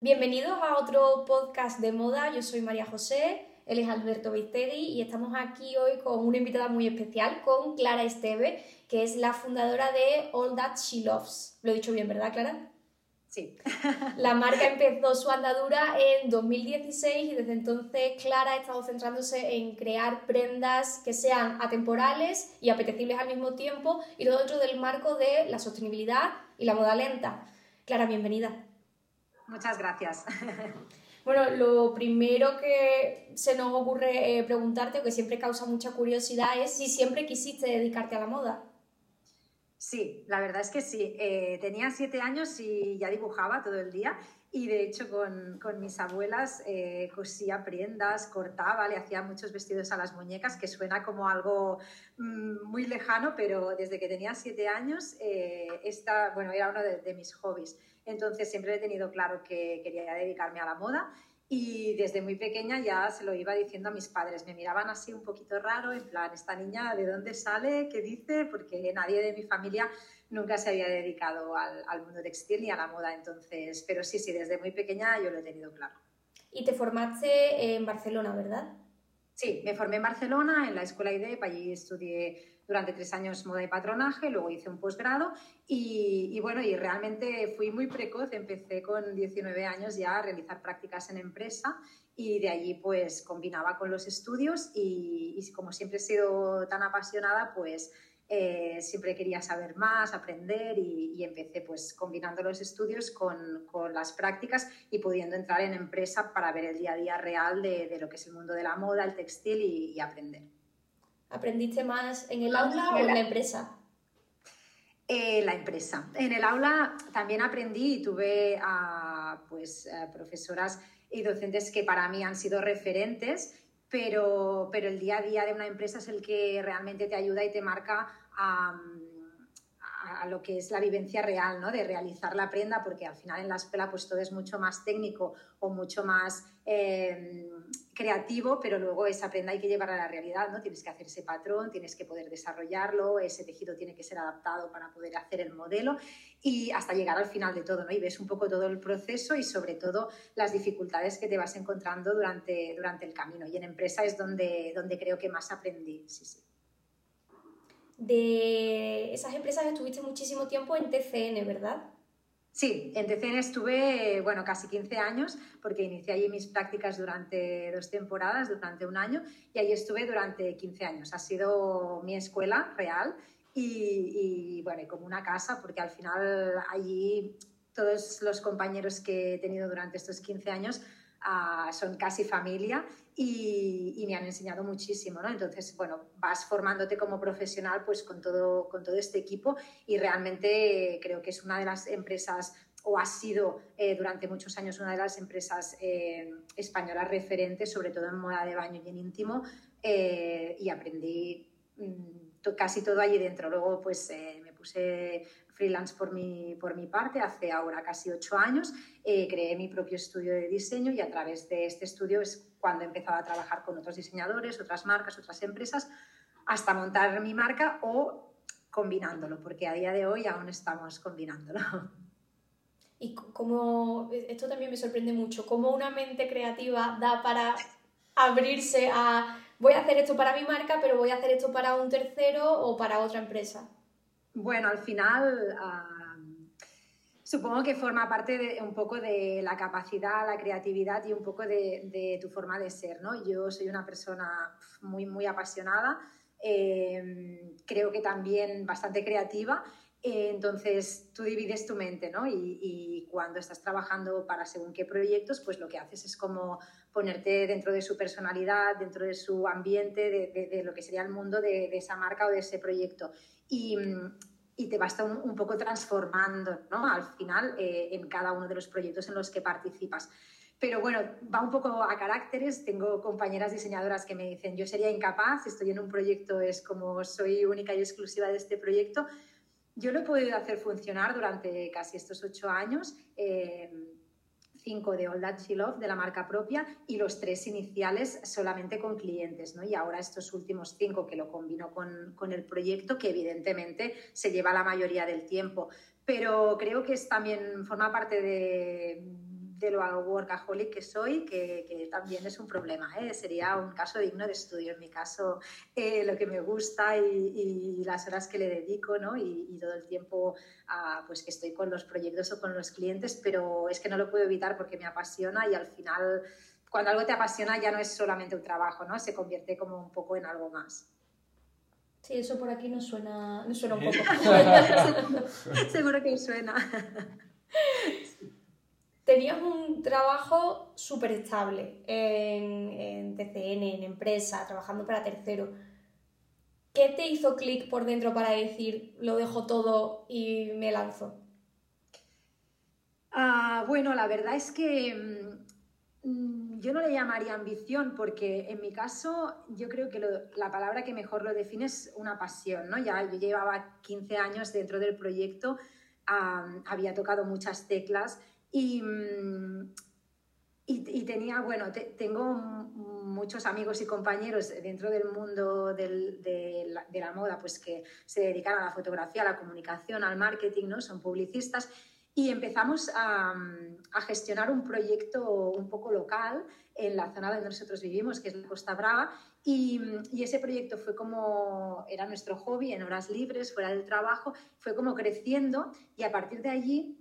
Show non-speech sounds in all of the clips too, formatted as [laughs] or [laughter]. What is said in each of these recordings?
Bienvenidos a otro podcast de moda. Yo soy María José, él es Alberto Vistegui y estamos aquí hoy con una invitada muy especial, con Clara Esteve, que es la fundadora de All That She Loves. Lo he dicho bien, ¿verdad, Clara? Sí. [laughs] La marca empezó su andadura en 2016 y desde entonces Clara ha estado centrándose en crear prendas que sean atemporales y apetecibles al mismo tiempo y todo dentro del marco de la sostenibilidad y la moda lenta. Clara, bienvenida. Muchas gracias. [laughs] Bueno, lo primero que se nos ocurre eh, preguntarte, o que siempre causa mucha curiosidad, es si siempre quisiste dedicarte a la moda. Sí, la verdad es que sí. Eh, tenía siete años y ya dibujaba todo el día y de hecho con, mis abuelas eh, cosía prendas, cortaba, le hacía muchos vestidos a las muñecas, que suena como algo mm, muy lejano, pero desde que tenía siete años esta, bueno, era uno de mis hobbies. Entonces siempre he tenido claro que quería dedicarme a la moda y desde muy pequeña ya se lo iba diciendo a mis padres. Me miraban así un poquito raro, en plan, esta niña, ¿de dónde sale? ¿Qué dice? Porque nadie de mi familia nunca se había dedicado al, al mundo textil ni a la moda. Entonces, pero sí, sí, desde muy pequeña yo lo he tenido claro. Y te formaste en Barcelona, ¿verdad? Sí, me formé en Barcelona, en la Escuela IDEP, allí estudié durante tres años moda y patronaje, luego hice un posgrado y, bueno, y realmente fui muy precoz, empecé con 19 años ya a realizar prácticas en empresa y de allí pues combinaba con los estudios y, como siempre he sido tan apasionada, pues eh, siempre quería saber más, aprender y, empecé pues combinando los estudios con, con, las prácticas y pudiendo entrar en empresa para ver el día a día real de, de lo que es el mundo de la moda, el textil y aprender. ¿Aprendiste más en el aula o en la empresa? Eh, la empresa. En el aula también aprendí y tuve a pues, profesoras y docentes que para mí han sido referentes, pero, pero el día a día de una empresa es el que realmente te ayuda y te marca a, a lo que es la vivencia real, ¿no? De realizar la prenda, porque al final en la escuela pues todo es mucho más técnico o mucho más eh, creativo, pero luego esa prenda hay que llevarla a la realidad, ¿no? Tienes que hacer ese patrón, tienes que poder desarrollarlo, ese tejido tiene que ser adaptado para poder hacer el modelo y hasta llegar al final de todo, ¿no? Y ves un poco todo el proceso y sobre todo las dificultades que te vas encontrando durante, durante el camino. Y en empresa es donde, donde creo que más aprendí, sí, sí de esas empresas estuviste muchísimo tiempo en TCN, ¿verdad? Sí, en TCN estuve, bueno, casi 15 años, porque inicié allí mis prácticas durante dos temporadas, durante un año, y allí estuve durante 15 años. Ha sido mi escuela real y, bueno, y como una casa, porque al final allí todos los compañeros que he tenido durante estos 15 años ah, son casi familia y, me han enseñado muchísimo, ¿no? Entonces, bueno, vas formándote como profesional pues con todo, con todo este equipo y realmente creo que es una de las empresas o ha sido eh, durante muchos años una de las empresas eh, españolas referentes, sobre todo en moda de baño y en íntimo, eh, y aprendí mm, casi todo allí dentro. Luego, pues me puse freelance por mi, por mi parte hace ahora casi ocho años. creé mi propio estudio de diseño y a través de este estudio es cuando he empezado a trabajar con otros diseñadores, otras marcas, otras empresas, hasta montar mi marca o combinándolo, porque a día de hoy aún estamos combinándolo. Y como, esto también me sorprende mucho, cómo una mente creativa da para abrirse a, voy a hacer esto para mi marca, pero voy a hacer esto para un tercero o para otra empresa. Bueno, al final... Supongo que forma parte de, un poco de la capacidad, la creatividad y un poco de, tu forma de ser, ¿no? Yo soy una persona muy, muy apasionada, eh, creo que también bastante creativa, eh, entonces tú divides tu mente, ¿no? Y, cuando estás trabajando para según qué proyectos, pues lo que haces es como ponerte dentro de su personalidad, dentro de su ambiente, de, lo que sería el mundo de, esa marca o de ese proyecto. Y, y te vas un, un poco transformando ¿no? al final eh, en cada uno de los proyectos en los que participas. Pero bueno, va un poco a caracteres. Tengo compañeras diseñadoras que me dicen, yo sería incapaz, estoy en un proyecto, es como soy única y exclusiva de este proyecto. Yo lo he podido hacer funcionar durante casi estos ocho años. Eh, cinco de All That She Love, de la marca propia, y los tres iniciales solamente con clientes, ¿no? Y ahora estos últimos cinco que lo combino con, con el proyecto, que evidentemente se lleva la mayoría del tiempo. Pero creo que es también forma parte de, de lo workaholic que soy, que, también es un problema. ¿eh? Sería un caso digno de estudio. En mi caso, eh, lo que me gusta y, las horas que le dedico ¿no? y, todo el tiempo pues que estoy con los proyectos o con los clientes, pero es que no lo puedo evitar porque me apasiona y al final, cuando algo te apasiona ya no es solamente un trabajo, ¿no? se convierte como un poco en algo más. Sí, eso por aquí nos suena, nos suena un poco. [laughs] [laughs] Seguro que suena. [laughs] Tenías un trabajo súper estable en, TCN, en empresa, trabajando para tercero. ¿Qué te hizo clic por dentro para decir lo dejo todo y me lanzo? Ah, bueno, la verdad es que mm, yo no le llamaría ambición porque en mi caso yo creo que la palabra que mejor lo define es una pasión, ¿no? Ya yo llevaba 15 años dentro del proyecto, había tocado muchas teclas Mm, y, y, tenía, bueno, tengo muchos amigos y compañeros dentro del mundo de, la, moda, pues que se dedican a la fotografía, a la comunicación, al marketing, ¿no? Son publicistas. Y empezamos a, a, gestionar un proyecto un poco local en la zona donde nosotros vivimos, que es la Costa Brava. Y, y, ese proyecto fue como, era nuestro hobby en horas libres, fuera del trabajo, fue como creciendo y a partir de allí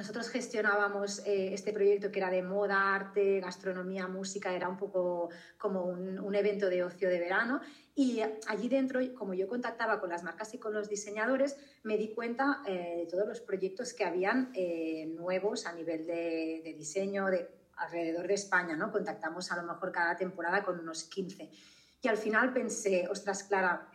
nosotros gestionábamos eh, este proyecto que era de moda, arte, gastronomía, música, era un poco como un, evento de ocio de verano. Y allí dentro, como yo contactaba con las marcas y con los diseñadores, me di cuenta eh, de todos los proyectos que habían eh, nuevos a nivel de, diseño de, alrededor de España. ¿no? Contactamos a lo mejor cada temporada con unos 15. Y al final pensé, ostras, Clara,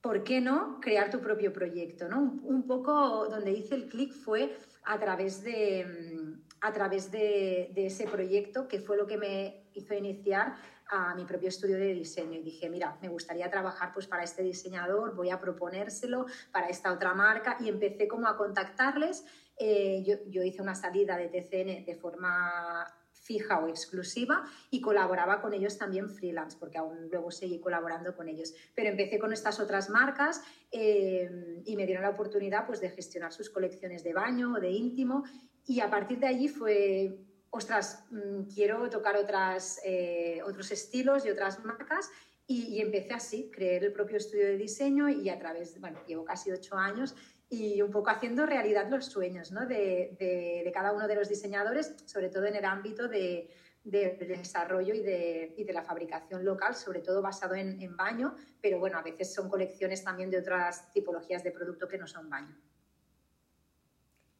¿por qué no crear tu propio proyecto? ¿no? Un, poco donde hice el clic fue a través, de, mm, a través de, ese proyecto, que fue lo que me hizo iniciar a mi propio estudio de diseño y dije, mira, me gustaría trabajar pues para este diseñador, voy a proponérselo para esta otra marca y empecé como a contactarles. Eh, yo, yo, hice una salida de TCN de forma fija o exclusiva y colaboraba con ellos también freelance, porque aún luego seguí colaborando con ellos. Pero empecé con estas otras marcas eh, y me dieron la oportunidad pues, de gestionar sus colecciones de baño o de íntimo y a partir de allí fue, ostras, mm, quiero tocar otras, eh, otros estilos y otras marcas y, empecé así, creé el propio estudio de diseño y a través, bueno, llevo casi ocho años y un poco haciendo realidad los sueños ¿no? de, de, cada uno de los diseñadores, sobre todo en el ámbito de, de desarrollo y de, y de, la fabricación local, sobre todo basado en, en, baño, pero bueno, a veces son colecciones también de otras tipologías de producto que no son baño.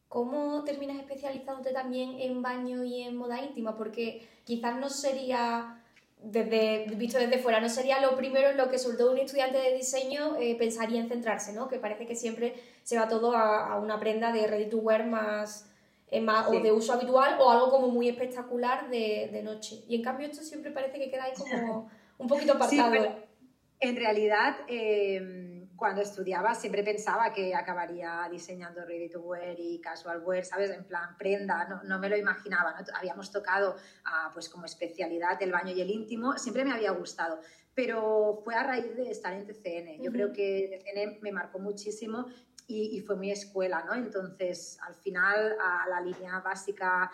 ¿Cómo terminas especializándote también en baño y en moda íntima? Porque quizás no sería desde, visto desde fuera, no sería lo primero en lo que sobre todo un estudiante de diseño eh, pensaría en centrarse, ¿no? Que parece que siempre se va todo a, una prenda de ready to wear más, eh, más o de uso habitual o algo como muy espectacular de, de, noche. Y en cambio esto siempre parece que queda ahí como [laughs] un poquito apartado. Sí, en realidad... Eh cuando estudiaba siempre pensaba que acabaría diseñando ready to wear y casual wear, ¿sabes? En plan prenda, no, no me lo imaginaba, ¿no? Habíamos tocado ah, pues como especialidad el baño y el íntimo, siempre me había gustado, pero fue a raíz de estar en TCN. Yo creo que TCN me marcó muchísimo y, y, fue mi escuela, ¿no? Entonces, al final, a la línea básica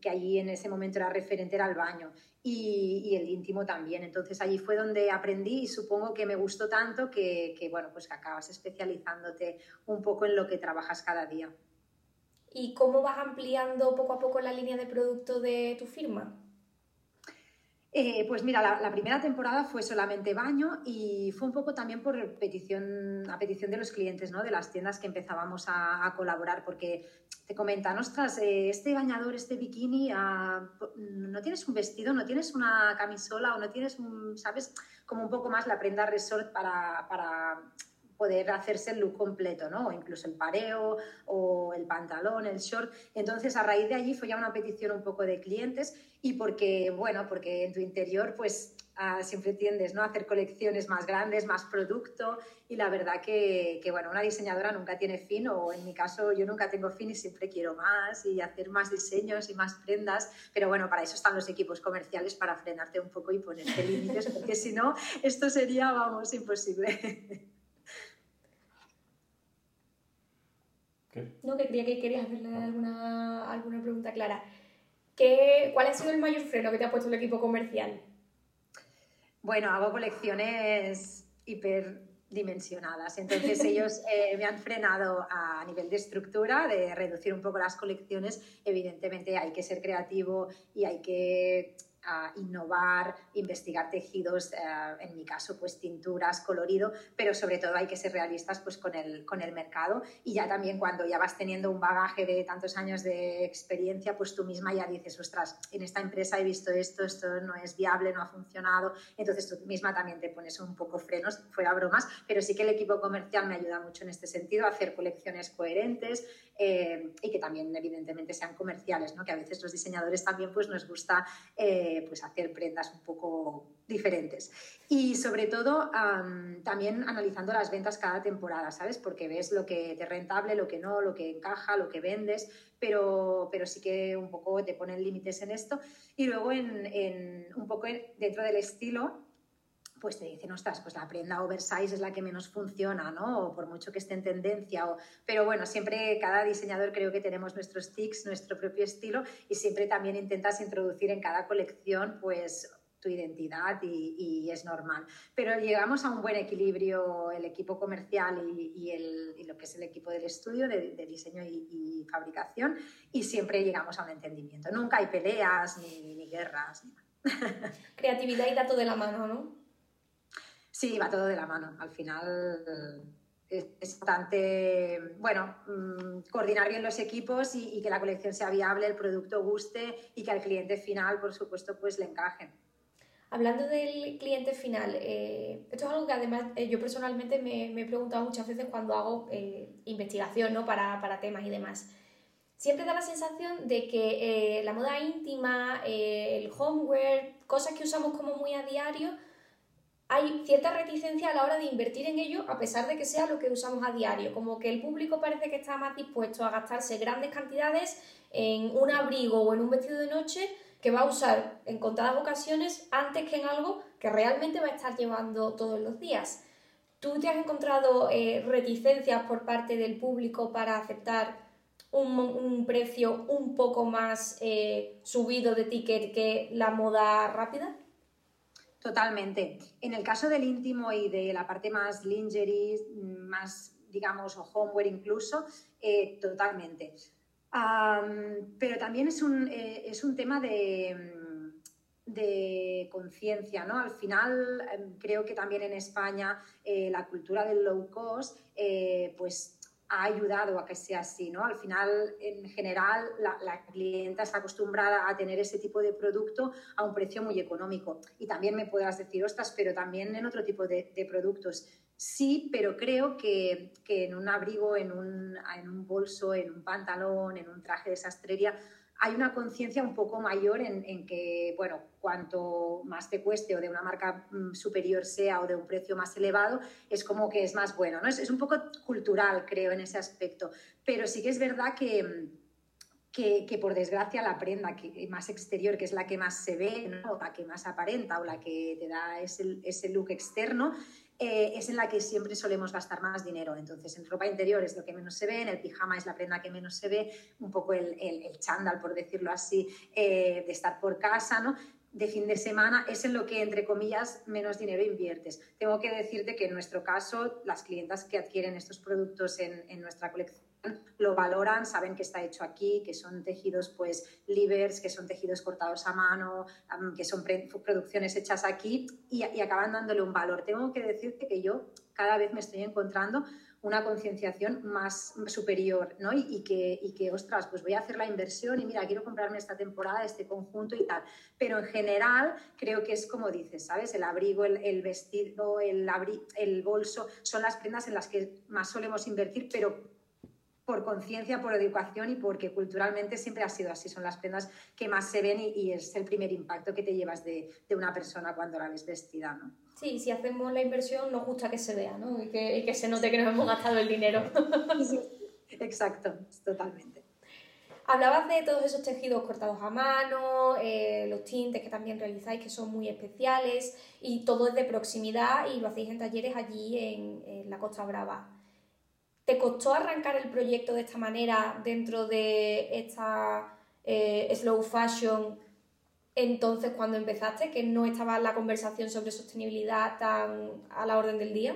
que allí en ese momento era referente era el baño y, el íntimo también. Entonces allí fue donde aprendí y supongo que me gustó tanto que, bueno, pues que acabas especializándote un poco en lo que trabajas cada día. ¿Y cómo vas ampliando poco a poco la línea de producto de tu firma? Eh, pues mira, la, primera temporada fue solamente baño y fue un poco también por petición, a petición de los clientes, ¿no? de las tiendas que empezábamos a, colaborar, porque te comentan, ostras, eh, este bañador, este bikini, ah, no tienes un vestido, no tienes una camisola o no tienes un, ¿sabes? Como un poco más la prenda resort para, para poder hacerse el look completo, ¿no? O incluso el pareo o el pantalón, el short. Entonces, a raíz de allí fue ya una petición un poco de clientes y porque, bueno, porque en tu interior, pues ah, siempre tiendes, ¿no? A hacer colecciones más grandes, más producto y la verdad que, que, bueno, una diseñadora nunca tiene fin o en mi caso yo nunca tengo fin y siempre quiero más y hacer más diseños y más prendas, pero bueno, para eso están los equipos comerciales para frenarte un poco y ponerte límites porque si no, esto sería, vamos, imposible. [laughs] No, que creía que querías hacerle alguna, alguna pregunta clara. ¿Qué, ¿Cuál ha sido el mayor freno que te ha puesto el equipo comercial? Bueno, hago colecciones hiperdimensionadas. Entonces [laughs] ellos eh, me han frenado a nivel de estructura, de reducir un poco las colecciones. Evidentemente hay que ser creativo y hay que a innovar, investigar tejidos, eh, en mi caso, pues tinturas, colorido, pero sobre todo hay que ser realistas pues, con, el, con el mercado y ya también cuando ya vas teniendo un bagaje de tantos años de experiencia, pues tú misma ya dices, ostras, en esta empresa he visto esto, esto no es viable, no ha funcionado, entonces tú misma también te pones un poco frenos, fuera bromas, pero sí que el equipo comercial me ayuda mucho en este sentido, a hacer colecciones coherentes, eh, y que también evidentemente sean comerciales, ¿no? que a veces los diseñadores también pues, nos gusta eh, pues, hacer prendas un poco diferentes. Y sobre todo también analizando las ventas cada temporada, ¿sabes? Porque ves lo que te rentable, lo que no, lo que encaja, lo que vendes, pero, pero sí que un poco te ponen límites en esto. Y luego en, en un poco dentro del estilo, pues te dicen, ostras, pues la prenda oversize es la que menos funciona, ¿no? O por mucho que esté en tendencia. O... Pero bueno, siempre cada diseñador creo que tenemos nuestros tics, nuestro propio estilo y siempre también intentas introducir en cada colección, pues tu identidad y, es normal. Pero llegamos a un buen equilibrio el equipo comercial y, el, lo que es el equipo del estudio de, diseño y, fabricación y siempre llegamos a un entendimiento. Nunca hay peleas ni, ni guerras. [laughs] Creatividad y dato de la mano, ¿no? Sí, va todo de la mano. Al final es importante, bueno, mm, coordinar bien los equipos y, que la colección sea viable, el producto guste y que al cliente final, por supuesto, pues le encaje. Hablando del cliente final, eh, esto es algo que además eh, yo personalmente me, he preguntado muchas veces cuando hago eh, investigación ¿no? para, para, temas y demás. Siempre da la sensación de que la moda íntima, el homeware, cosas que usamos como muy a diario, hay cierta reticencia a la hora de invertir en ello, a pesar de que sea lo que usamos a diario. Como que el público parece que está más dispuesto a gastarse grandes cantidades en un abrigo o en un vestido de noche que va a usar en contadas ocasiones antes que en algo que realmente va a estar llevando todos los días. ¿Tú te has encontrado eh, reticencias por parte del público para aceptar un, precio un poco más eh, subido de ticket que la moda rápida? Totalmente. En el caso del íntimo y de la parte más lingerie, más, digamos, o homeware incluso, eh, totalmente. pero también es un, eh, es un tema de, de conciencia, ¿no? Al final, em, creo que también en España eh, la cultura del low cost, pues ha ayudado a que sea así, ¿no? Al final, en general, la, clienta está acostumbrada a tener ese tipo de producto a un precio muy económico. Y también me puedas decir, ostras, pero también en otro tipo de, productos. Sí, pero creo que, en un abrigo, en un, en un bolso, en un pantalón, en un traje de sastrería, hay una conciencia un poco mayor en, que, bueno, cuanto más te cueste o de una marca mm, superior sea o de un precio más elevado, es como que es más bueno, ¿no? Es, un poco cultural, creo, en ese aspecto. Pero sí que es verdad que, que, por desgracia la prenda que, más exterior, que es la que más se ve, ¿no? la que más aparenta o la que te da ese look externo, eh, es en la que siempre solemos gastar más dinero. Entonces, en ropa interior es lo que menos se ve, en el pijama es la prenda que menos se ve, un poco el, el, chándal, por decirlo así, eh, de estar por casa, ¿no? de fin de semana es en lo que, entre comillas, menos dinero inviertes. Tengo que decirte que en nuestro caso, las clientas que adquieren estos productos en, en nuestra colección lo valoran, saben que está hecho aquí, que son tejidos pues livers, que son tejidos cortados a mano, que son producciones hechas aquí y, y acaban dándole un valor. Tengo que decirte que yo cada vez me estoy encontrando una concienciación más superior, ¿no? Y, que, y, que, ostras, pues voy a hacer la inversión y mira, quiero comprarme esta temporada, este conjunto y tal. Pero en general creo que es como dices, ¿sabes? El abrigo, el, vestido, el, el bolso, son las prendas en las que más solemos invertir, pero por conciencia, por educación y porque culturalmente siempre ha sido así. Son las prendas que más se ven y, es el primer impacto que te llevas de, una persona cuando la ves vestida, ¿no? Sí, si hacemos la inversión nos gusta que se vea, ¿no? Y que, se note que nos hemos gastado el dinero. [laughs] exacto, totalmente. Hablabas de todos esos tejidos cortados a mano, eh, los tintes que también realizáis que son muy especiales y todo es de proximidad y lo hacéis en talleres allí en la Costa Brava. ¿Te costó arrancar el proyecto de esta manera dentro de esta eh, slow fashion entonces cuando empezaste, que no estaba la conversación sobre sostenibilidad tan a la orden del día?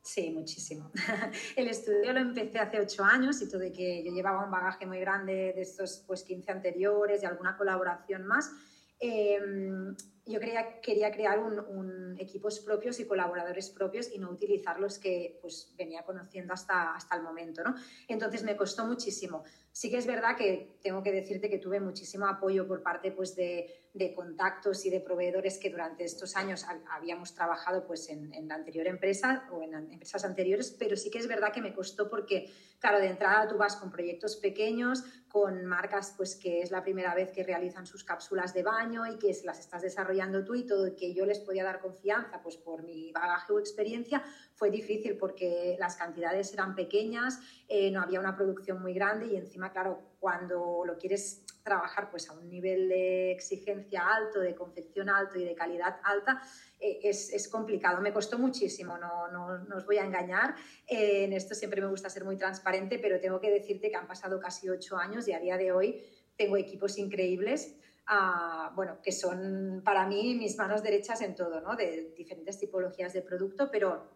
Sí, muchísimo. [laughs] El estudio lo empecé hace ocho años y todo de que yo llevaba un bagaje muy grande de estos pues, 15 anteriores y alguna colaboración más. Em, yo quería, quería crear un, equipos propios y colaboradores propios y no utilizar los que pues, venía conociendo hasta, hasta el momento. ¿no? Entonces me costó muchísimo. Sí que es verdad que tengo que decirte que tuve muchísimo apoyo por parte pues, de, contactos y de proveedores que durante estos años habíamos trabajado pues, en, en, la anterior empresa o en empresas anteriores, pero sí que es verdad que me costó porque, claro, de entrada tú vas con proyectos pequeños, con marcas pues, que es la primera vez que realizan sus cápsulas de baño y que se las estás desarrollando tú y todo, que yo les podía dar confianza pues, por mi bagaje o experiencia, fue difícil porque las cantidades eran pequeñas, eh, no había una producción muy grande y encima, claro, cuando lo quieres trabajar pues, a un nivel de exigencia alto, de confección alto y de calidad alta, eh, es, es, complicado. Me costó muchísimo, no, no, no os voy a engañar. Eh, en esto siempre me gusta ser muy transparente, pero tengo que decirte que han pasado casi ocho años y a día de hoy tengo equipos increíbles. Uh, bueno, que son para mí mis manos derechas en todo, ¿no? De diferentes tipologías de producto, pero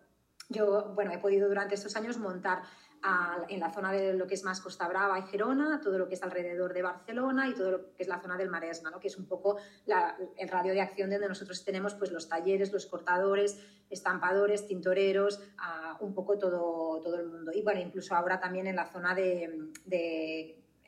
yo, bueno, he podido durante estos años montar en la zona de lo que es más Costa Brava y Gerona, todo lo que es alrededor de Barcelona y todo lo que es la zona del Maresma, ¿no? que es un poco el radio de acción donde nosotros tenemos pues, los talleres, los cortadores, estampadores, tintoreros, un poco todo, todo el mundo. Y incluso ahora también en la zona de,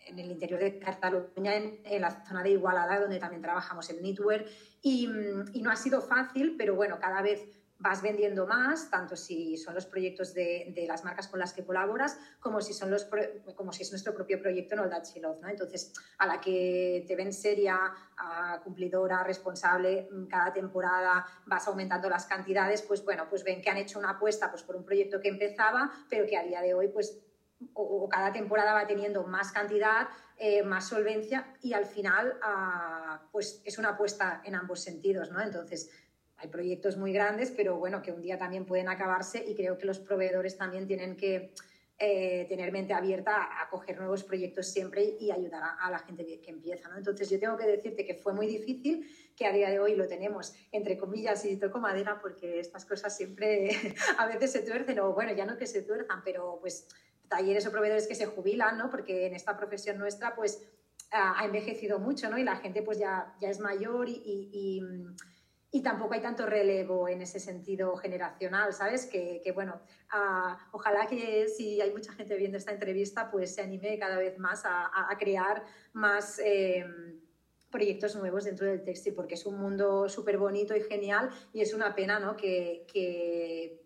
en el interior de Cataluña, en, la zona de Igualada, donde también trabajamos el knitwear. Y no ha sido fácil, pero bueno, cada vez vas vendiendo más, tanto si son los proyectos de, de, las marcas con las que colaboras, como si, son los, como si es nuestro propio proyecto en All That Love, ¿no? Entonces, a la que te ven seria, cumplidora, responsable, mm, cada temporada vas aumentando las cantidades, pues bueno, pues ven que han hecho una apuesta pues, por un proyecto que empezaba, pero que a día de hoy, pues o, cada temporada va teniendo más cantidad, eh, más solvencia y al final ah, pues es una apuesta en ambos sentidos, ¿no? Entonces, hay proyectos muy grandes, pero bueno, que un día también pueden acabarse y creo que los proveedores también tienen que eh, tener mente abierta a, coger nuevos proyectos siempre y, ayudar a, la gente que, empieza. ¿no? Entonces yo tengo que decirte que fue muy difícil, que a día de hoy lo tenemos entre comillas y toco madera porque estas cosas siempre [laughs] a veces se tuercen o bueno, ya no que se tuerzan, pero pues talleres o proveedores que se jubilan, ¿no? Porque en esta profesión nuestra pues ha envejecido mucho, ¿no? Y la gente pues ya, ya es mayor y y tampoco hay tanto relevo en ese sentido generacional, ¿sabes? Que, bueno, ojalá que si hay mucha gente viendo esta entrevista, pues se anime cada vez más a, crear más em, proyectos nuevos dentro del textil, porque es un mundo súper bonito y genial y es una pena, ¿no? Que, que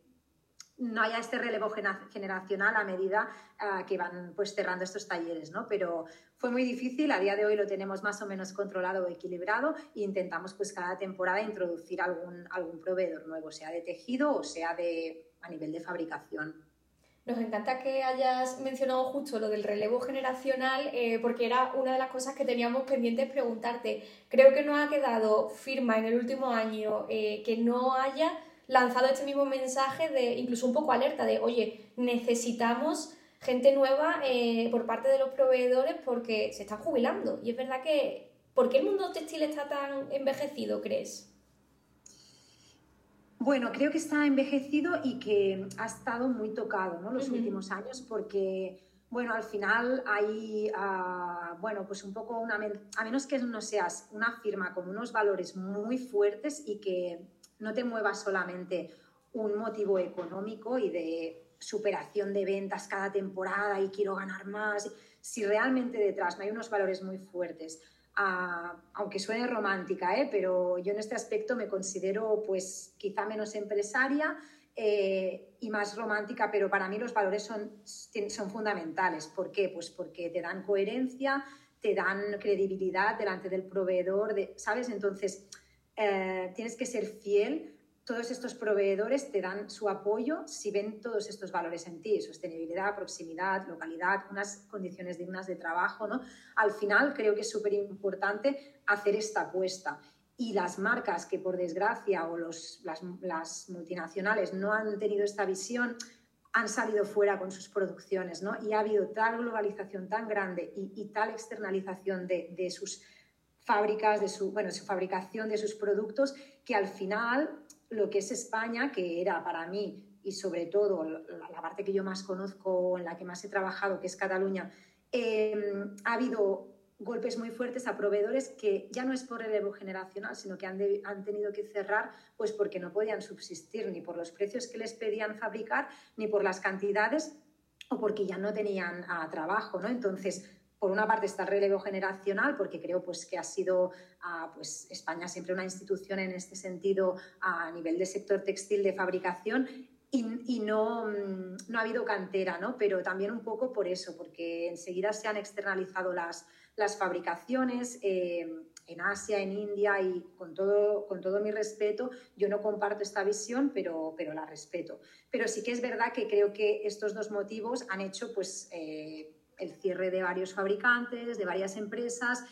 no haya este relevo generacional a medida uh, que van pues cerrando estos talleres, ¿no? Pero fue muy difícil, a día de hoy lo tenemos más o menos controlado o equilibrado e intentamos pues cada temporada introducir algún, algún proveedor nuevo, sea de tejido o sea de, a nivel de fabricación. Nos encanta que hayas mencionado justo lo del relevo generacional, eh, porque era una de las cosas que teníamos pendientes preguntarte. Creo que no ha quedado firma en el último año eh, que no haya lanzado este mismo mensaje de incluso un poco alerta de, oye, necesitamos gente nueva eh, por parte de los proveedores porque se están jubilando. Y es verdad que, ¿por qué el mundo textil está tan envejecido, crees? Bueno, creo que está envejecido y que ha estado muy tocado ¿no? los últimos años porque, bueno, al final hay, uh, bueno, pues un poco una... A menos que no seas una firma con unos valores muy fuertes y que no te muevas solamente un motivo económico y de superación de ventas cada temporada y quiero ganar más, si realmente detrás no hay unos valores muy fuertes, ah, aunque suene romántica, ¿eh? pero yo en este aspecto me considero pues quizá menos empresaria eh, y más romántica, pero para mí los valores son, son fundamentales. ¿Por qué? Pues porque te dan coherencia, te dan credibilidad delante del proveedor, de, ¿sabes? Entonces, eh, tienes que ser fiel. Todos estos proveedores te dan su apoyo si ven todos estos valores en ti, sostenibilidad, proximidad, localidad, unas condiciones dignas de trabajo. ¿no? Al final creo que es súper importante hacer esta apuesta. Y las marcas que por desgracia o los, las, las multinacionales no han tenido esta visión, han salido fuera con sus producciones, ¿no? Y ha habido tal globalización tan grande y, tal externalización de, de, sus fábricas, de su, bueno, su fabricación de sus productos, que al final lo que es España, que era para mí y sobre todo la, parte que yo más conozco, en la que más he trabajado, que es Cataluña, em, ha habido golpes muy fuertes a proveedores que ya no es por relevo generacional, sino que han, han, tenido que cerrar pues porque no podían subsistir ni por los precios que les pedían fabricar, ni por las cantidades o porque ya no tenían ah, trabajo, ¿no? Entonces, por una parte está el relevo generacional, porque creo pues, que ha sido ah, pues, España siempre una institución en este sentido a nivel de sector textil de fabricación y, no, mm, no, ha habido cantera, ¿no? pero también un poco por eso, porque enseguida se han externalizado las, las fabricaciones. Eh, en Asia, en India y con todo, con todo mi respeto, yo no comparto esta visión, pero, pero la respeto. Pero sí que es verdad que creo que estos dos motivos han hecho pues, eh, el cierre de varios fabricantes, de varias empresas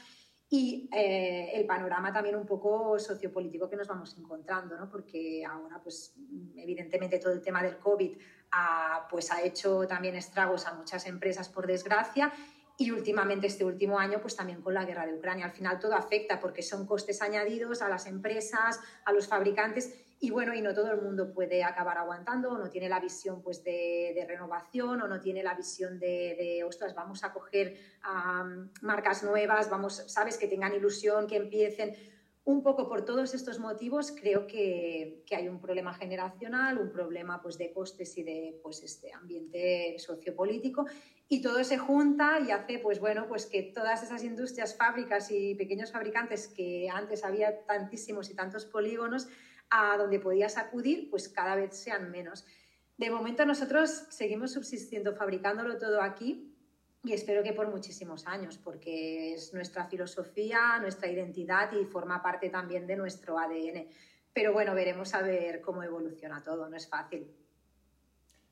y eh, el panorama también un poco sociopolítico que nos vamos encontrando, ¿no? porque ahora, pues, evidentemente, todo el tema del COVID ha, pues, ha hecho también estragos a muchas empresas, por desgracia, y últimamente, este último año, pues también con la guerra de Ucrania. Al final todo afecta porque son costes añadidos a las empresas, a los fabricantes y bueno, y no todo el mundo puede acabar aguantando, o no tiene la visión pues, de, renovación, o no tiene la visión de, de ostras, vamos a coger marcas nuevas, vamos, sabes, que tengan ilusión, que empiecen. Un poco por todos estos motivos creo que, que hay un problema generacional, un problema pues, de costes y de pues, este ambiente sociopolítico y todo se junta y hace pues, bueno, pues que todas esas industrias, fábricas y pequeños fabricantes que antes había tantísimos y tantos polígonos, a donde podías acudir, pues cada vez sean menos. De momento nosotros seguimos subsistiendo, fabricándolo todo aquí y espero que por muchísimos años, porque es nuestra filosofía, nuestra identidad y forma parte también de nuestro ADN. Pero bueno, veremos a ver cómo evoluciona todo, no es fácil.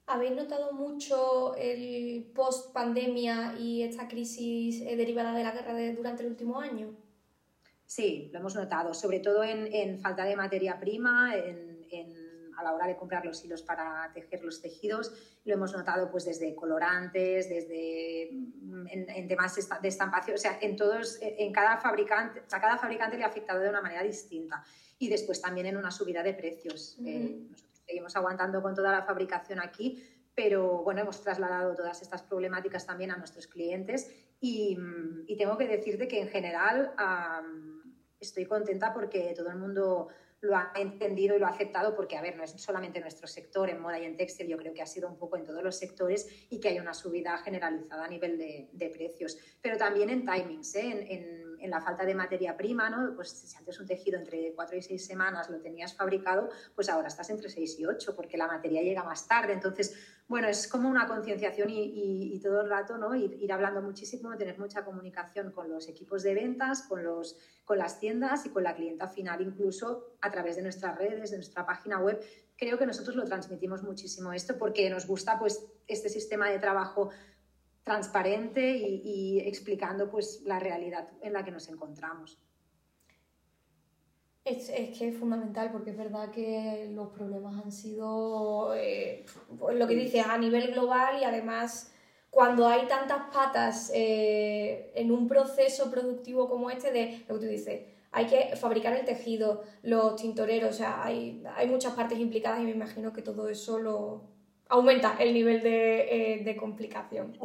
¿Habéis notado mucho el post pandemia y esta crisis eh, derivada de la guerra durante el último año? Sí, lo hemos notado, sobre todo en, falta de materia prima, a la hora de comprar los hilos para tejer los tejidos. Lo hemos notado pues desde colorantes, desde en, temas de estampación, o sea, en todos, en cada fabricante, a cada fabricante le ha afectado de una manera distinta. Y después también en una subida de precios. Eh, nosotros seguimos aguantando con toda la fabricación aquí, pero bueno, hemos trasladado todas estas problemáticas también a nuestros clientes y, tengo que decirte que en general estoy contenta porque todo el mundo lo ha entendido y lo ha aceptado porque, a ver, no es solamente nuestro sector en moda y en textil, yo creo que ha sido un poco en todos los sectores y que hay una subida generalizada a nivel de, precios, pero también en timings, ¿eh? en, la falta de materia prima, ¿no? Pues si antes un tejido entre cuatro y seis semanas lo tenías fabricado, pues ahora estás entre seis y ocho porque la materia llega más tarde, entonces bueno, es como una concienciación y, todo el rato, ¿no? Ir, hablando muchísimo, tener mucha comunicación con los equipos de ventas, con, los, con las tiendas y con la clienta final, incluso a través de nuestras redes, de nuestra página web. Creo que nosotros lo transmitimos muchísimo esto porque nos gusta pues este sistema de trabajo transparente y, y explicando pues la realidad en la que nos encontramos. Es, es, que es fundamental porque es verdad que los problemas han sido eh, lo que dices a nivel global y además cuando hay tantas patas eh, en un proceso productivo como este de lo que tú dices, hay que fabricar el tejido, los tintoreros, o sea, hay, hay muchas partes implicadas y me imagino que todo eso lo aumenta el nivel de, eh, de complicación.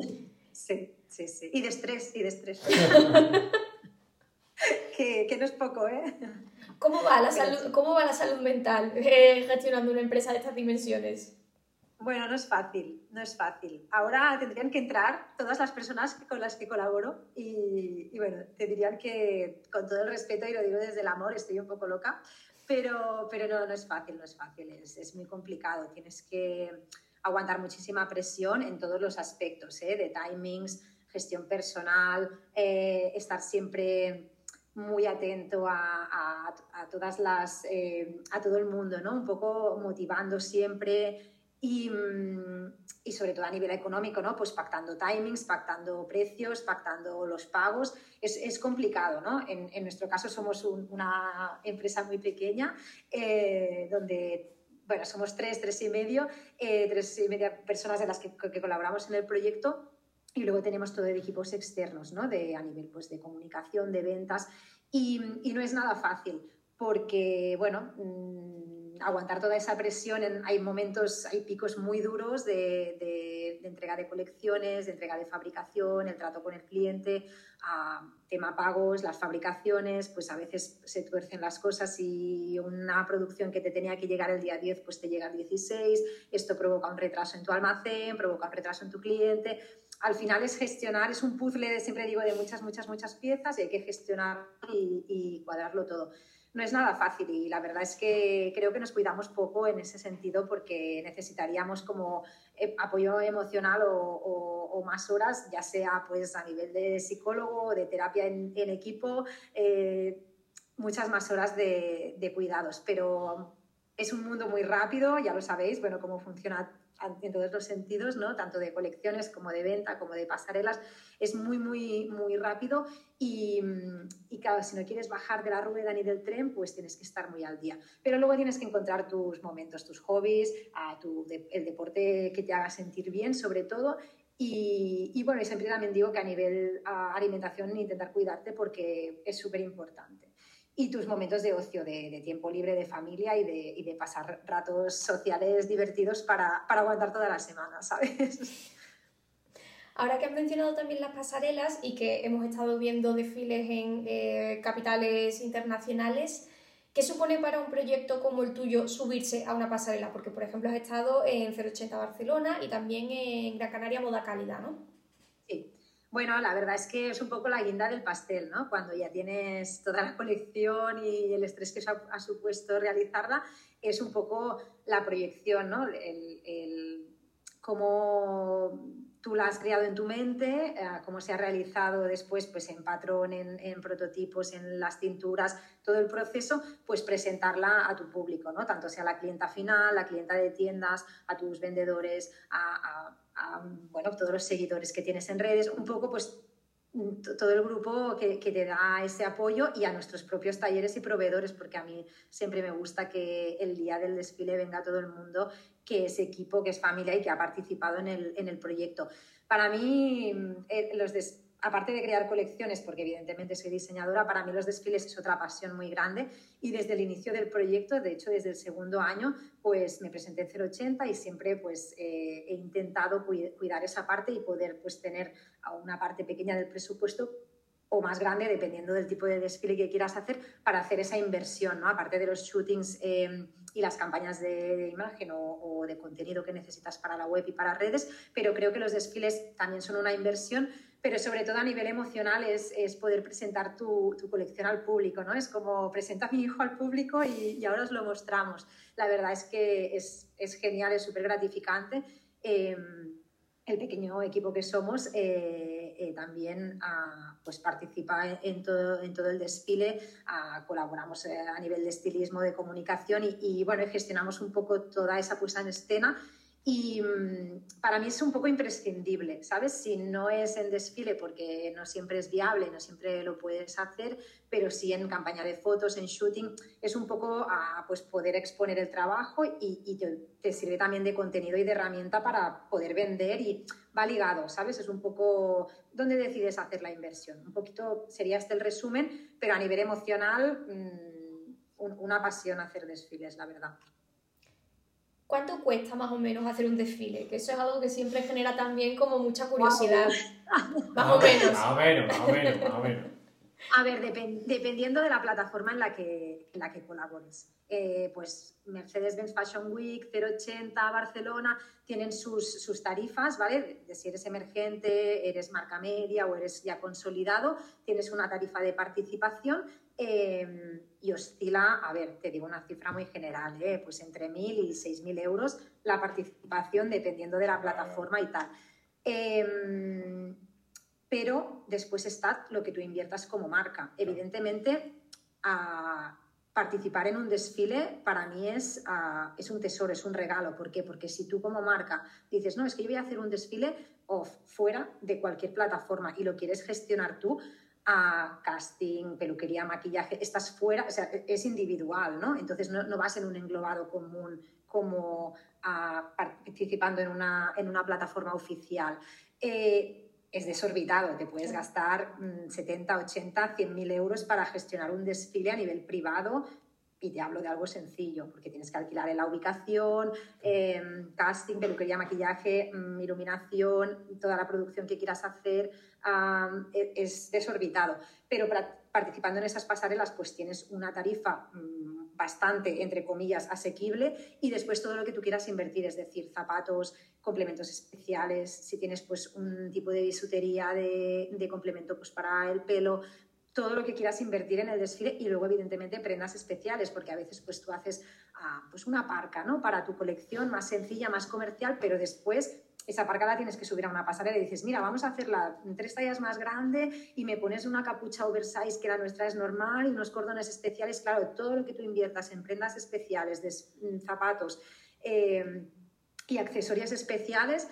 Sí, sí, sí. Y de estrés, y de estrés. [laughs] [laughs] que, que no es poco, ¿eh? ¿Cómo va la salud, ¿cómo va la salud mental eh, gestionando una empresa de estas dimensiones? Bueno, no es fácil, no es fácil. Ahora tendrían que entrar todas las personas con las que colaboro y, bueno, te dirían que con todo el respeto y lo digo desde el amor, estoy un poco loca, pero, pero no, no es fácil, no es fácil, es, es muy complicado. Tienes que aguantar muchísima presión en todos los aspectos, ¿eh? de timings, gestión personal, eh, estar siempre muy atento a, todas las, eh, a todo el mundo, ¿no? Un poco motivando siempre y, mm, y, sobre todo a nivel económico, ¿no? Pues pactando timings, pactando precios, pactando los pagos. Es, es complicado, ¿no? En, nuestro caso somos una empresa muy pequeña eh, donde bueno, somos tres, tres y medio, eh, tres y media personas de las que, colaboramos en el proyecto y luego tenemos todo de equipos externos, ¿no? De, a nivel pues, de comunicación, de ventas y, no es nada fácil porque, bueno, mm, aguantar toda esa presión, hay momentos, hay picos muy duros de, entrega de colecciones, de entrega de fabricación, el trato con el cliente, tema pagos, las fabricaciones, pues a veces se tuercen las cosas y una producción que te tenía que llegar el día 10, pues te llega el 16, esto provoca un retraso en tu almacén, provoca un retraso en tu cliente. Al final es gestionar, es un puzzle, siempre digo, de muchas, muchas, muchas piezas y hay que gestionar y, cuadrarlo todo no es nada fácil y la verdad es que creo que nos cuidamos poco en ese sentido porque necesitaríamos como eh, apoyo emocional o, más horas, ya sea pues a nivel de psicólogo, de terapia en, equipo, eh, muchas más horas de, de cuidados. Pero es un mundo muy rápido, ya lo sabéis, bueno, cómo funciona en todos los sentidos, ¿no? tanto de colecciones como de venta, como de pasarelas, es muy, muy, muy rápido y, y, claro, si no quieres bajar de la rueda ni del tren, pues tienes que estar muy al día. Pero luego tienes que encontrar tus momentos, tus hobbies, el deporte que te haga sentir bien, sobre todo, y, bueno, y siempre también digo que a nivel alimentación intentar cuidarte porque es súper importante y tus momentos de ocio, de, tiempo libre, de familia y de, y de, pasar ratos sociales divertidos para, para aguantar toda la semana, ¿sabes? Ahora que has mencionado también las pasarelas y que hemos estado viendo desfiles en eh, capitales internacionales, ¿qué supone para un proyecto como el tuyo subirse a una pasarela? Porque, por ejemplo, has estado en 080 Barcelona y también en Gran Canaria Moda Cálida, ¿no? Sí. Bueno, la verdad es que es un poco la guinda del pastel, ¿no? Cuando ya tienes toda la colección y el estrés que ha, supuesto realizarla, es un poco la proyección, ¿no? El, cómo tú la has creado en tu mente, eh, cómo se ha realizado después pues, en patrón, en, prototipos, en las cinturas, todo el proceso, pues presentarla a tu público, ¿no? Tanto sea la clienta final, la clienta de tiendas, a tus vendedores, a bueno, todos los seguidores que tienes en redes, un poco pues todo el grupo que, que, te da ese apoyo y a nuestros propios talleres y proveedores, porque a mí siempre me gusta que el día del desfile venga todo el mundo, que es equipo, que es familia y que ha participado en el, en el proyecto. Para mí, eh, los des aparte de crear colecciones, porque evidentemente soy diseñadora, para mí los desfiles es otra pasión muy grande y desde el inicio del proyecto, de hecho desde el segundo año, pues me presenté en 080 y siempre pues eh, he intentado cuidar esa parte y poder pues tener una parte pequeña del presupuesto o más grande, dependiendo del tipo de desfile que quieras hacer, para hacer esa inversión, ¿no? Aparte de los shootings em, y las campañas de, imagen o, de contenido que necesitas para la web y para redes, pero creo que los desfiles también son una inversión pero sobre todo a nivel emocional es, es poder presentar tu, tu, colección al público, ¿no? Es como presenta a mi hijo al público y, y ahora os lo mostramos. La verdad es que es, es genial, es súper gratificante. Em, el pequeño equipo que somos eh, eh, también ah, pues participa en todo, en todo el desfile, ah, colaboramos eh, a nivel de estilismo, de comunicación y, y, bueno, gestionamos un poco toda esa puesta en escena y mm, para mí es un poco imprescindible, ¿sabes? Si no es en desfile, porque no siempre es viable, no siempre lo puedes hacer, pero sí en campaña de fotos, en shooting, es un poco a pues, poder exponer el trabajo y, te, sirve también de contenido y de herramienta para poder vender y va ligado, ¿sabes? Es un poco dónde decides hacer la inversión. Un poquito sería este el resumen, pero a nivel emocional, mm, una pasión hacer desfiles, la verdad. ¿Cuánto cuesta más o menos hacer un desfile? Que eso es algo que siempre genera también como mucha curiosidad. más, o menos. Más o menos, más o menos, más o menos. A ver, dependiendo de la plataforma en la que, en la que colabores. Eh, pues Mercedes-Benz Fashion Week, 080, Barcelona, tienen sus, sus, tarifas, ¿vale? De si eres emergente, eres marca media o eres ya consolidado, tienes una tarifa de participación Em, y oscila, a ver, te digo una cifra muy general, ¿eh? pues entre 1.000 y 6.000 euros la participación dependiendo de la plataforma y tal. Em, pero después está lo que tú inviertas como marca. Evidentemente, a participar en un desfile para mí es, es un tesoro, es un regalo. ¿Por qué? Porque si tú como marca dices, no, es que yo voy a hacer un desfile off, fuera de cualquier plataforma y lo quieres gestionar tú, a casting, peluquería, maquillaje, estás fuera, o sea, es individual, ¿no? Entonces no, no vas en un englobado común como ah, participando en una, en una plataforma oficial. Eh, es desorbitado, te puedes gastar 70, 80, 100 mil euros para gestionar un desfile a nivel privado y te hablo de algo sencillo, porque tienes que alquilar en la ubicación, em, casting, peluquería, maquillaje, mm, iluminación, toda la producción que quieras hacer, e, es desorbitado. Pero participando en esas pasarelas, pues tienes una tarifa mm, bastante, entre comillas, asequible y después todo lo que tú quieras invertir, es decir, zapatos, complementos especiales, si tienes pues un tipo de bisutería de, de complemento pues para el pelo, todo lo que quieras invertir en el desfile y luego evidentemente prendas especiales porque a veces pues tú haces ah, pues una parca ¿no? para tu colección más sencilla, más comercial, pero después esa parca la tienes que subir a una pasarela y dices, mira, vamos a hacerla tres tallas más grande y me pones una capucha oversize que la nuestra es normal y unos cordones especiales. Claro, todo lo que tú inviertas en prendas especiales, de zapatos eh, y accesorios especiales,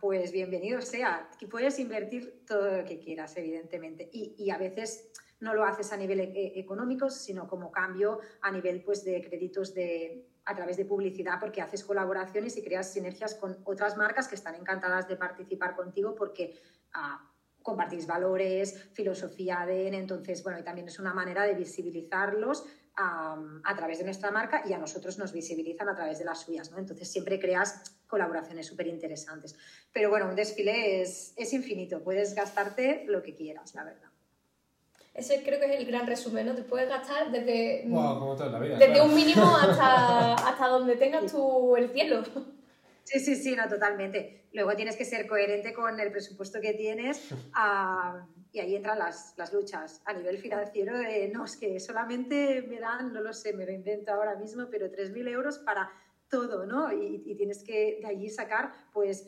pues bienvenido sea. Que puedes invertir todo lo que quieras, evidentemente. Y, a veces no lo haces a nivel e, económico, sino como cambio a nivel pues, de créditos de, a través de publicidad, porque haces colaboraciones y creas sinergias con otras marcas que están encantadas de participar contigo porque ah, compartís valores, filosofía de entonces, bueno, y también es una manera de visibilizarlos a, través de nuestra marca y a nosotros nos visibilizan a través de las suyas, ¿no? Entonces siempre creas colaboraciones súper interesantes. Pero bueno, un desfile es, es infinito, puedes gastarte lo que quieras, la verdad. Ese creo que es el gran resumen, ¿no? Te puedes gastar desde, vida, desde un mínimo [laughs] hasta, hasta donde tengas tú el cielo. Sí, sí, sí, no, totalmente. Luego tienes que ser coherente con el presupuesto que tienes [laughs] y ahí entran las, las, luchas a nivel financiero de, no, es que solamente me dan, no lo sé, me lo invento ahora mismo, pero 3.000 euros para todo, ¿no? Y, y, tienes que de allí sacar, pues,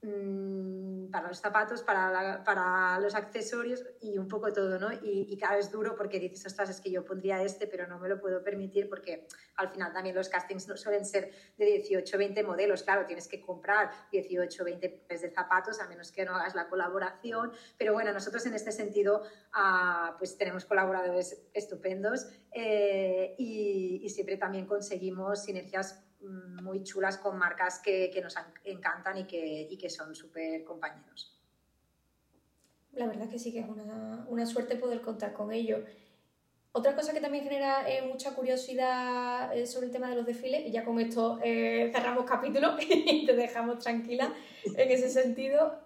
Mm, para los zapatos, para, para, los accesorios y un poco todo, ¿no? Y, y cada vez duro porque dices, ostras, es que yo pondría este, pero no me lo puedo permitir porque al final también los castings no suelen ser de 18, 20 modelos, claro, tienes que comprar 18, 20 pares de zapatos a menos que no hagas la colaboración, pero bueno, nosotros en este sentido ah, pues tenemos colaboradores estupendos eh, y, y siempre también conseguimos sinergias muy chulas con marcas que, nos encantan y que, que son súper compañeros. La verdad que sí que es una, suerte poder contar con ellos. Otra cosa que también genera eh, mucha curiosidad eh, sobre el tema de los desfiles, y ya con esto eh, cerramos capítulo [laughs] y te dejamos tranquila en ese sentido,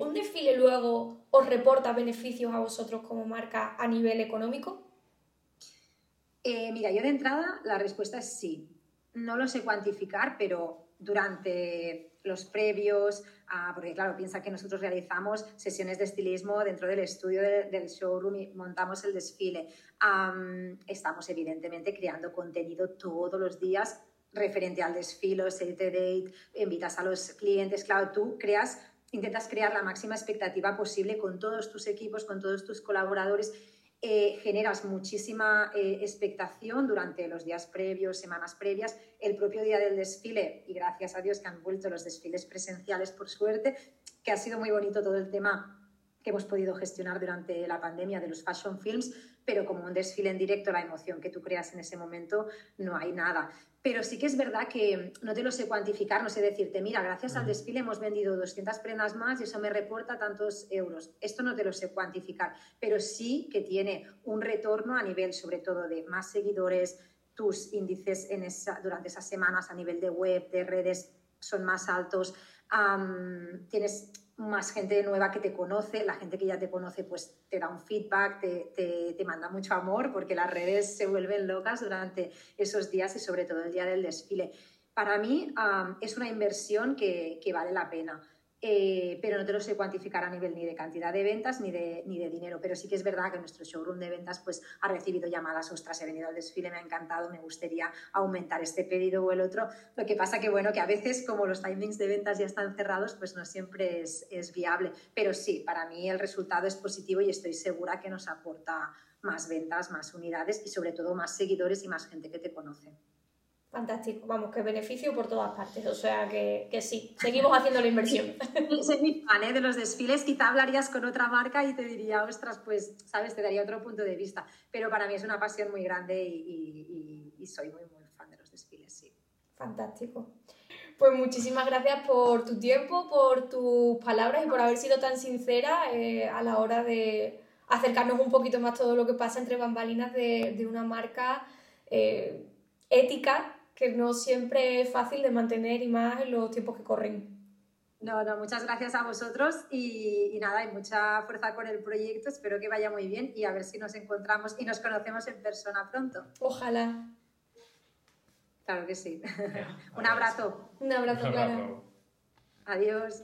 ¿un desfile luego os reporta beneficios a vosotros como marca a nivel económico? mira, yo de entrada la respuesta es sí no lo sé cuantificar, pero durante los previos, porque claro, piensa que nosotros realizamos sesiones de estilismo dentro del estudio del showroom y montamos el desfile. estamos evidentemente creando contenido todos los días referente al desfile, the date, invitas a los clientes, claro, tú creas, intentas crear la máxima expectativa posible con todos tus equipos, con todos tus colaboradores eh, generas muchísima eh, expectación durante los días previos, semanas previas, el propio día del desfile, y gracias a Dios que han vuelto los desfiles presenciales por suerte, que ha sido muy bonito todo el tema que hemos podido gestionar durante la pandemia de los fashion films, pero como un desfile en directo, la emoción que tú creas en ese momento, no hay nada. Pero sí que es verdad que no te lo sé cuantificar, no sé decirte, mira, gracias al desfile hemos vendido 200 prendas más y eso me reporta tantos euros. Esto no te lo sé cuantificar, pero sí que tiene un retorno a nivel sobre todo de más seguidores, tus índices en esa, durante esas semanas a nivel de web, de redes son más altos, tienes más gente nueva que te conoce, la gente que ya te conoce pues te da un feedback, te, te, manda mucho amor porque las redes se vuelven locas durante esos días y sobre todo el día del desfile. Para mí es una inversión que, que vale la pena. Eh, pero no te lo sé cuantificar a nivel ni de cantidad de ventas ni de, ni de dinero. Pero sí que es verdad que nuestro showroom de ventas pues, ha recibido llamadas, ostras, he venido al desfile, me ha encantado, me gustaría aumentar este pedido o el otro. Lo que pasa que, bueno, que a veces como los timings de ventas ya están cerrados, pues no siempre es, es viable. Pero sí, para mí el resultado es positivo y estoy segura que nos aporta más ventas, más unidades y sobre todo más seguidores y más gente que te conoce. Fantástico, vamos, que beneficio por todas partes, o sea que, que sí, seguimos haciendo la inversión. [laughs] Soy mi fan ¿eh? de los desfiles, quizá hablarías con otra marca y te diría, ostras, pues, sabes, te daría otro punto de vista, pero para mí es una pasión muy grande y, y, soy muy, muy fan de los desfiles, sí. Fantástico. Pues muchísimas gracias por tu tiempo, por tus palabras y por haber sido tan sincera eh, a la hora de acercarnos un poquito más todo lo que pasa entre bambalinas de, de una marca eh, ética que no siempre es fácil de mantener y más en los tiempos que corren. No, no, muchas gracias a vosotros y, nada, hay mucha fuerza con el proyecto, espero que vaya muy bien y a ver si nos encontramos y nos conocemos en persona pronto. Ojalá. Claro que sí. [laughs] Un abrazo. Un abrazo, claro. Adiós.